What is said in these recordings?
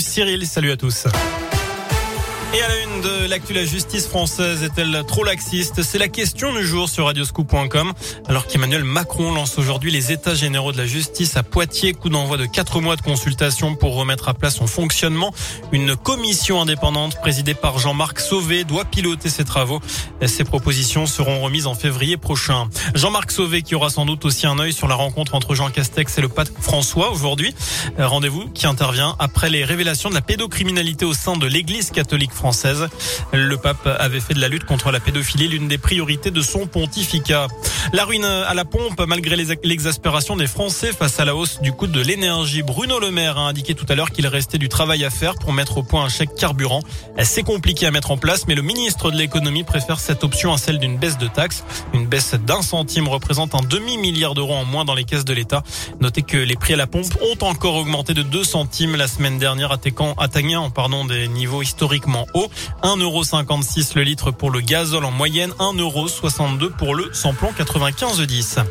Cyril, salut à tous. Et à la une de l'actu, la justice française est-elle trop laxiste? C'est la question du jour sur radioscoop.com. Alors qu'Emmanuel Macron lance aujourd'hui les états généraux de la justice à Poitiers, coup d'envoi de quatre mois de consultation pour remettre à plat son fonctionnement. Une commission indépendante présidée par Jean-Marc Sauvé doit piloter ses travaux. Ces propositions seront remises en février prochain. Jean-Marc Sauvé qui aura sans doute aussi un œil sur la rencontre entre Jean Castex et le pape François aujourd'hui. Rendez-vous qui intervient après les révélations de la pédocriminalité au sein de l'église catholique française française. Le pape avait fait de la lutte contre la pédophilie l'une des priorités de son pontificat. La ruine à la pompe, malgré l'exaspération des Français face à la hausse du coût de l'énergie. Bruno Le Maire a indiqué tout à l'heure qu'il restait du travail à faire pour mettre au point un chèque carburant. C'est compliqué à mettre en place, mais le ministre de l'économie préfère cette option à celle d'une baisse de taxes. Une baisse d'un centime représente un demi-milliard d'euros en moins dans les caisses de l'État. Notez que les prix à la pompe ont encore augmenté de 2 centimes la semaine dernière, atteignant pardon, des niveaux historiquement haut. 1,56€ le litre pour le gazole en moyenne, 1,62€ pour le samplon 95-10.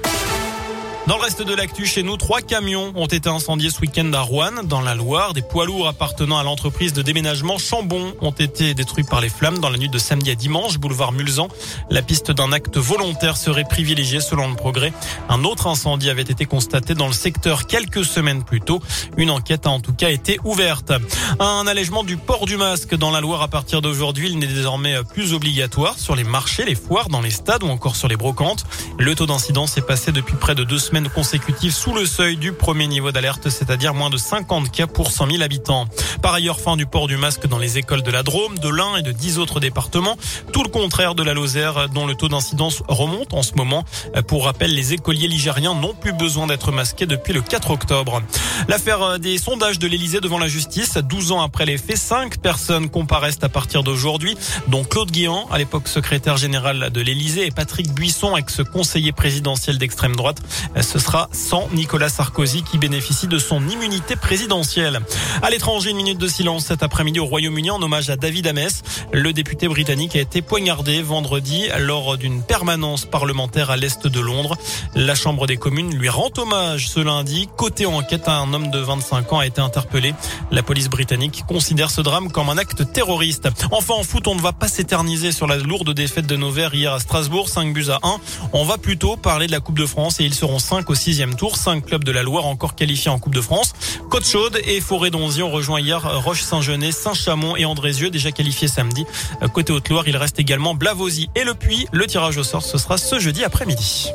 Dans le reste de l'actu chez nous, trois camions ont été incendiés ce week-end à Rouen, dans la Loire. Des poids lourds appartenant à l'entreprise de déménagement Chambon ont été détruits par les flammes dans la nuit de samedi à dimanche, boulevard Mulzan. La piste d'un acte volontaire serait privilégiée selon le progrès. Un autre incendie avait été constaté dans le secteur quelques semaines plus tôt. Une enquête a en tout cas été ouverte. Un allègement du port du masque dans la Loire à partir d'aujourd'hui. N'est désormais plus obligatoire sur les marchés, les foires, dans les stades ou encore sur les brocantes. Le taux d'incidence est passé depuis près de deux semaines consécutives sous le seuil du premier niveau d'alerte, c'est-à-dire moins de 50 cas pour 100 000 habitants. Par ailleurs, fin du port du masque dans les écoles de la Drôme, de l'Ain et de 10 autres départements. Tout le contraire de la Lozère, dont le taux d'incidence remonte en ce moment. Pour rappel, les écoliers ligériens n'ont plus besoin d'être masqués depuis le 4 octobre. L'affaire des sondages de l'Elysée devant la justice, 12 ans après les faits, 5 personnes comparaissent à partir d'aujourd'hui, dont Claude Guéant, à l'époque secrétaire général de l'Elysée, et Patrick Buisson, ex-conseiller présidentiel d'extrême droite ce sera sans Nicolas Sarkozy qui bénéficie de son immunité présidentielle. À l'étranger, une minute de silence cet après-midi au Royaume-Uni en hommage à David Ames. Le député britannique a été poignardé vendredi lors d'une permanence parlementaire à l'est de Londres. La Chambre des communes lui rend hommage ce lundi. Côté enquête, un homme de 25 ans a été interpellé. La police britannique considère ce drame comme un acte terroriste. Enfin, en foot, on ne va pas s'éterniser sur la lourde défaite de nos Verts hier à Strasbourg, 5 buts à 1. On va plutôt parler de la Coupe de France et ils seront 5 au sixième tour. Cinq clubs de la Loire encore qualifiés en Coupe de France. Côte-Chaude et Forêt-Donzy ont rejoint hier Roche-Saint-Genet, Saint-Chamond et Andrézieux, déjà qualifiés samedi. Côté Haute-Loire, il reste également Blavozy et Le Puy. Le tirage au sort, ce sera ce jeudi après-midi.